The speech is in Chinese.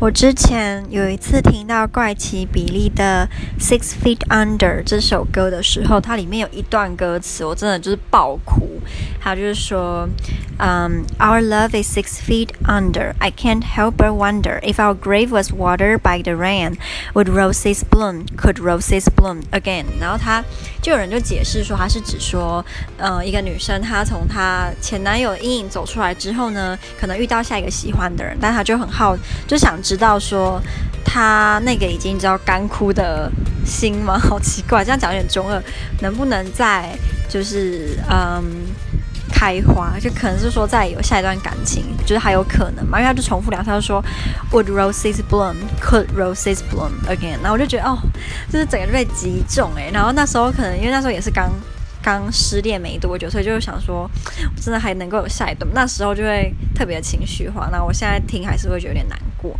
我之前有一次听到怪奇比利的《Six Feet Under》这首歌的时候，它里面有一段歌词，我真的就是爆哭。它就是说，嗯、，Our love is six feet under. I can't help but wonder if our grave was watered by the rain, would roses bloom? Could roses bloom again? 然后他就有人就解释说，他是指说，呃，一个女生她从她前男友阴影走出来之后呢，可能遇到下一个喜欢的人，但她就很好，就想。知道说他那个已经知道干枯的心吗？好奇怪，这样讲有点中二。能不能再就是嗯开花？就可能是说再有下一段感情，就是还有可能嘛？因为他就重复两次，他说 Would roses bloom? Could roses bloom again？然后我就觉得哦，就是整个就被击中诶。然后那时候可能因为那时候也是刚刚失恋没多久，所以就是想说，真的还能够有下一段。那时候就会特别情绪化。那我现在听还是会觉得有点难过。